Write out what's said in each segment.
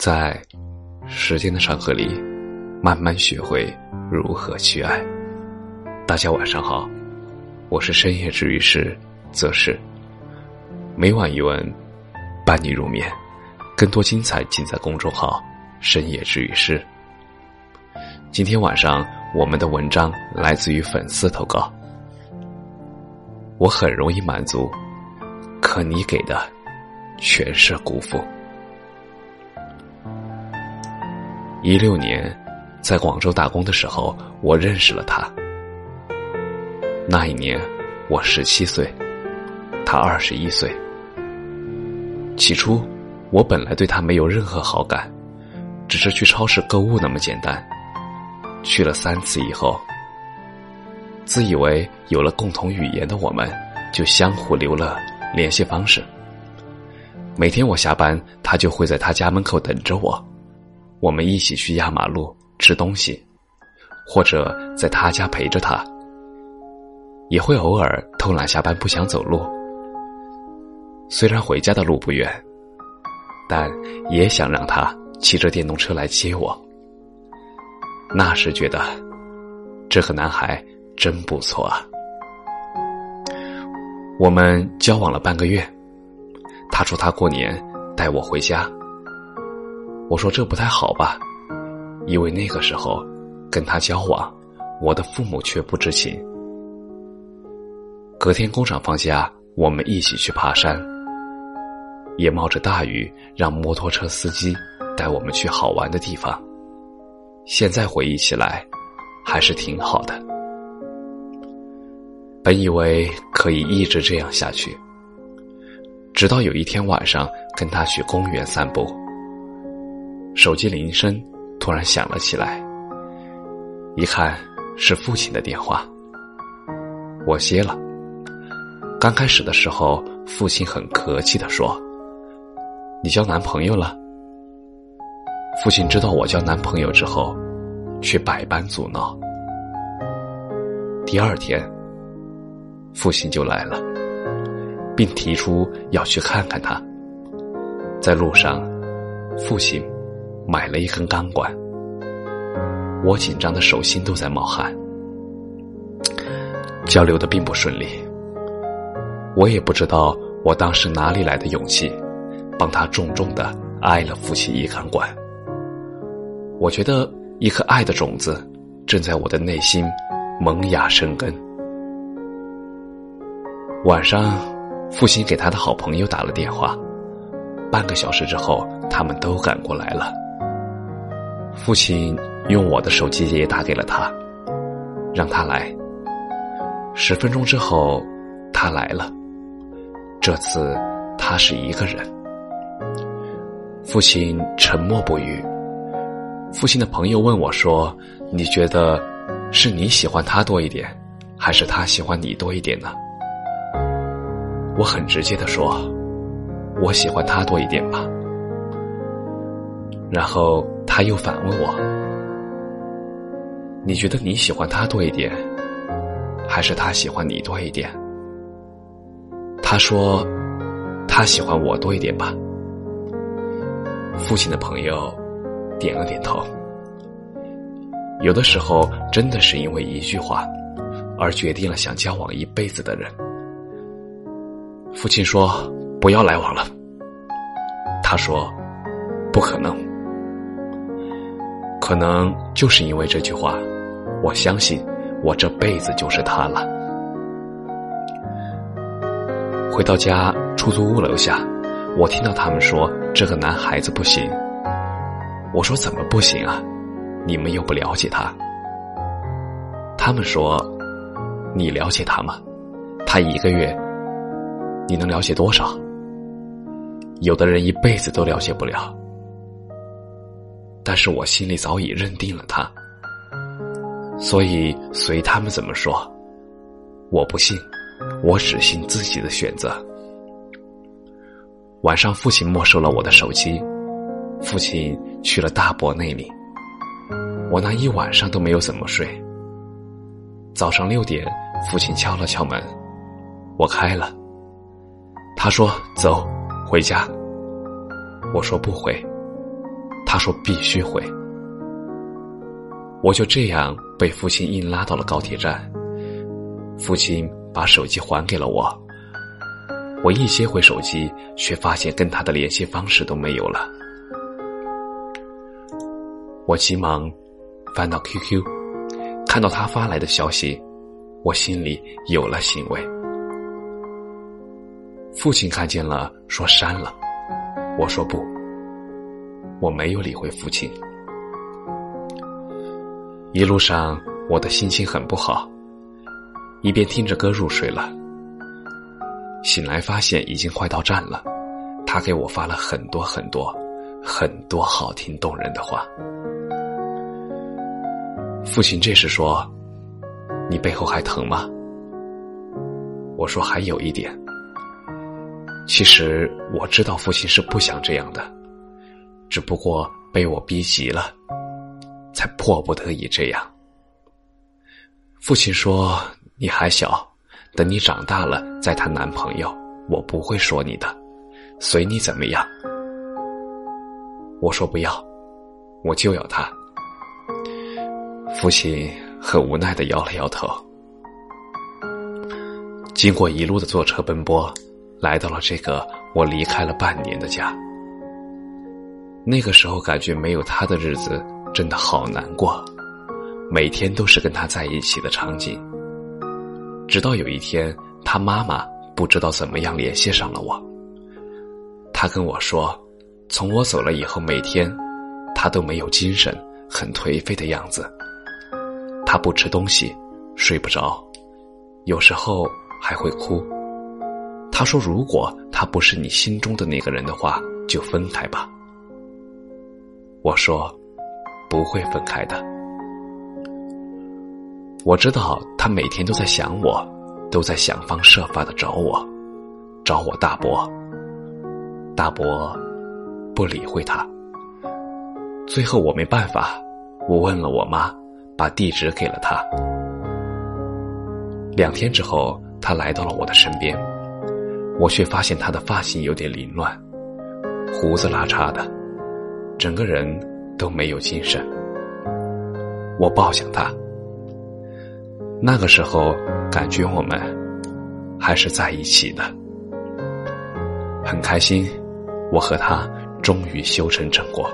在时间的长河里，慢慢学会如何去爱。大家晚上好，我是深夜治愈师则是每晚一文伴你入眠，更多精彩尽在公众号“深夜治愈师”。今天晚上我们的文章来自于粉丝投稿。我很容易满足，可你给的全是辜负。一六年，在广州打工的时候，我认识了他。那一年，我十七岁，他二十一岁。起初，我本来对他没有任何好感，只是去超市购物那么简单。去了三次以后，自以为有了共同语言的我们，就相互留了联系方式。每天我下班，他就会在他家门口等着我。我们一起去压马路吃东西，或者在他家陪着他，也会偶尔偷懒下班不想走路。虽然回家的路不远，但也想让他骑着电动车来接我。那时觉得这个男孩真不错啊。我们交往了半个月，他说他过年带我回家。我说这不太好吧，因为那个时候跟他交往，我的父母却不知情。隔天工厂放假，我们一起去爬山，也冒着大雨让摩托车司机带我们去好玩的地方。现在回忆起来，还是挺好的。本以为可以一直这样下去，直到有一天晚上跟他去公园散步。手机铃声突然响了起来，一看是父亲的电话。我接了。刚开始的时候，父亲很客气的说：“你交男朋友了。”父亲知道我交男朋友之后，却百般阻挠。第二天，父亲就来了，并提出要去看看他。在路上，父亲。买了一根钢管，我紧张的手心都在冒汗，交流的并不顺利。我也不知道我当时哪里来的勇气，帮他重重的挨了父亲一钢管。我觉得一颗爱的种子正在我的内心萌芽生根。晚上，父亲给他的好朋友打了电话，半个小时之后，他们都赶过来了。父亲用我的手机也打给了他，让他来。十分钟之后，他来了。这次他是一个人。父亲沉默不语。父亲的朋友问我说：“你觉得是你喜欢他多一点，还是他喜欢你多一点呢？”我很直接的说：“我喜欢他多一点吧。”然后。他又反问我：“你觉得你喜欢他多一点，还是他喜欢你多一点？”他说：“他喜欢我多一点吧。”父亲的朋友点了点头。有的时候，真的是因为一句话，而决定了想交往一辈子的人。父亲说：“不要来往了。”他说：“不可能。”可能就是因为这句话，我相信我这辈子就是他了。回到家，出租屋楼下，我听到他们说这个男孩子不行。我说怎么不行啊？你们又不了解他。他们说，你了解他吗？他一个月，你能了解多少？有的人一辈子都了解不了。但是我心里早已认定了他，所以随他们怎么说，我不信，我只信自己的选择。晚上，父亲没收了我的手机，父亲去了大伯那里，我那一晚上都没有怎么睡。早上六点，父亲敲了敲门，我开了，他说：“走，回家。”我说：“不回。”他说必须回。我就这样被父亲硬拉到了高铁站。父亲把手机还给了我，我一接回手机，却发现跟他的联系方式都没有了。我急忙翻到 QQ，看到他发来的消息，我心里有了欣慰。父亲看见了，说删了。我说不，我没有理会父亲。一路上，我的心情很不好，一边听着歌入睡了。醒来发现已经快到站了，他给我发了很多很多很多好听动人的话。父亲这时说：“你背后还疼吗？”我说：“还有一点。”其实我知道父亲是不想这样的，只不过被我逼急了。才迫不得已这样。父亲说：“你还小，等你长大了再谈男朋友，我不会说你的，随你怎么样。”我说：“不要，我就要他。”父亲很无奈的摇了摇头。经过一路的坐车奔波，来到了这个我离开了半年的家。那个时候感觉没有他的日子。真的好难过，每天都是跟他在一起的场景。直到有一天，他妈妈不知道怎么样联系上了我。他跟我说，从我走了以后，每天他都没有精神，很颓废的样子。他不吃东西，睡不着，有时候还会哭。他说：“如果他不是你心中的那个人的话，就分开吧。”我说。不会分开的。我知道他每天都在想我，都在想方设法的找我，找我大伯。大伯不理会他。最后我没办法，我问了我妈，把地址给了他。两天之后，他来到了我的身边，我却发现他的发型有点凌乱，胡子拉碴的，整个人。都没有精神，我抱想他。那个时候，感觉我们还是在一起的，很开心。我和他终于修成正果。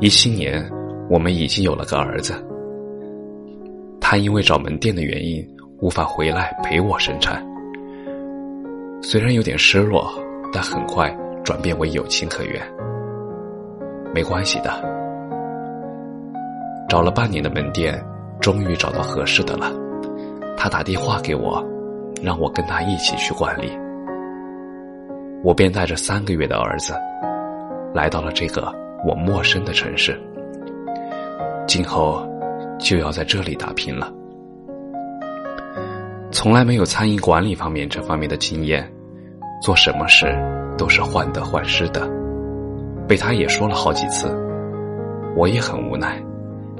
一七年，我们已经有了个儿子。他因为找门店的原因，无法回来陪我生产。虽然有点失落，但很快转变为有情可原。没关系的，找了半年的门店，终于找到合适的了。他打电话给我，让我跟他一起去管理。我便带着三个月的儿子，来到了这个我陌生的城市。今后就要在这里打拼了。从来没有餐饮管理方面这方面的经验，做什么事都是患得患失的。被他也说了好几次，我也很无奈。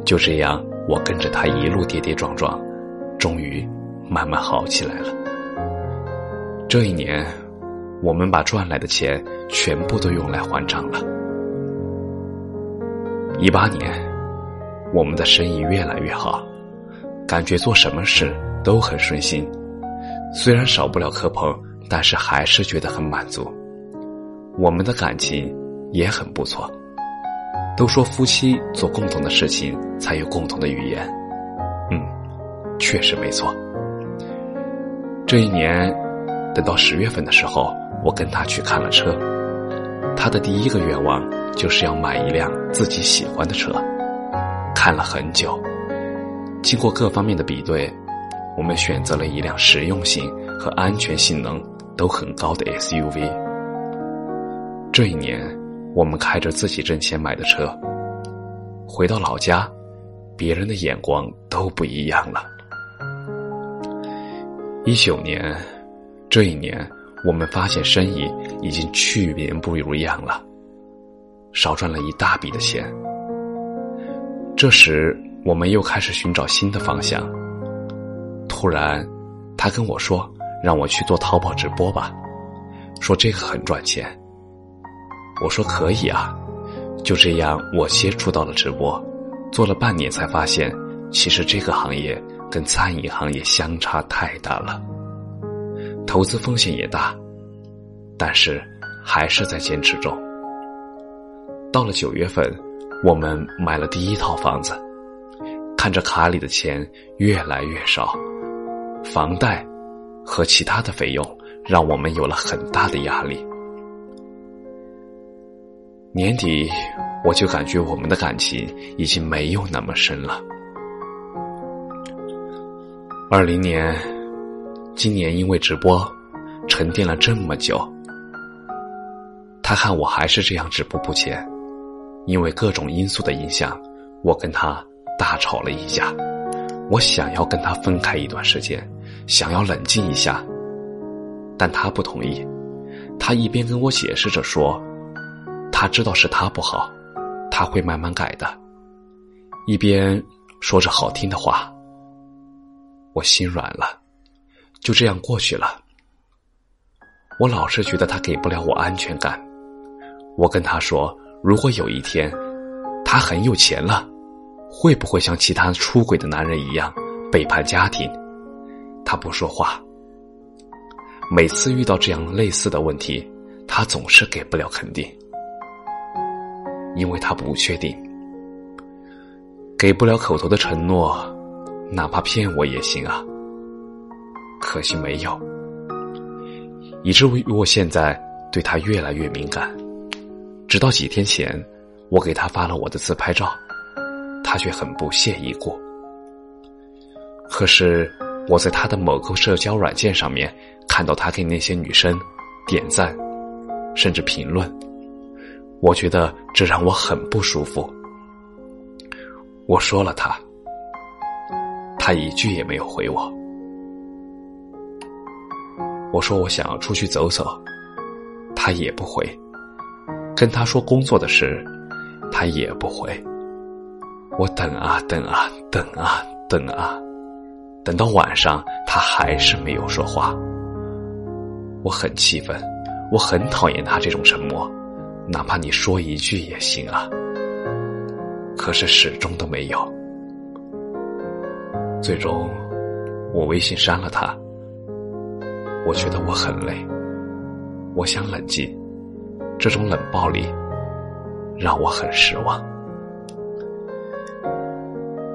就这样，我跟着他一路跌跌撞撞，终于慢慢好起来了。这一年，我们把赚来的钱全部都用来还账了。一八年，我们的生意越来越好，感觉做什么事都很顺心。虽然少不了磕碰，但是还是觉得很满足。我们的感情。也很不错。都说夫妻做共同的事情才有共同的语言，嗯，确实没错。这一年，等到十月份的时候，我跟他去看了车。他的第一个愿望就是要买一辆自己喜欢的车。看了很久，经过各方面的比对，我们选择了一辆实用性和安全性能都很高的 SUV。这一年。我们开着自己挣钱买的车，回到老家，别人的眼光都不一样了。一九年，这一年，我们发现生意已经去年不如样了，少赚了一大笔的钱。这时，我们又开始寻找新的方向。突然，他跟我说：“让我去做淘宝直播吧，说这个很赚钱。”我说可以啊。就这样，我接触到了直播，做了半年才发现，其实这个行业跟餐饮行业相差太大了，投资风险也大，但是还是在坚持中。到了九月份，我们买了第一套房子，看着卡里的钱越来越少，房贷和其他的费用让我们有了很大的压力。年底，我就感觉我们的感情已经没有那么深了。二零年，今年因为直播沉淀了这么久，他看我还是这样止步不前，因为各种因素的影响，我跟他大吵了一架。我想要跟他分开一段时间，想要冷静一下，但他不同意。他一边跟我解释着说。他知道是他不好，他会慢慢改的。一边说着好听的话，我心软了，就这样过去了。我老是觉得他给不了我安全感。我跟他说，如果有一天他很有钱了，会不会像其他出轨的男人一样背叛家庭？他不说话。每次遇到这样类似的问题，他总是给不了肯定。因为他不确定，给不了口头的承诺，哪怕骗我也行啊。可惜没有，以至于我现在对他越来越敏感。直到几天前，我给他发了我的自拍照，他却很不屑一顾。可是我在他的某个社交软件上面看到他给那些女生点赞，甚至评论。我觉得这让我很不舒服。我说了他，他一句也没有回我。我说我想要出去走走，他也不回。跟他说工作的事，他也不回。我等啊等啊等啊等啊，等到晚上他还是没有说话。我很气愤，我很讨厌他这种沉默。哪怕你说一句也行啊，可是始终都没有。最终，我微信删了他。我觉得我很累，我想冷静。这种冷暴力让我很失望。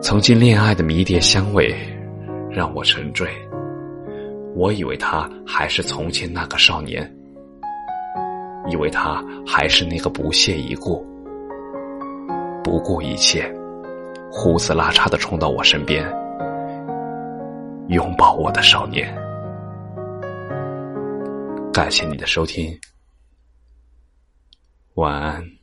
曾经恋爱的迷迭香味让我沉醉，我以为他还是从前那个少年。以为他还是那个不屑一顾、不顾一切、胡子拉碴的冲到我身边、拥抱我的少年。感谢你的收听，晚安。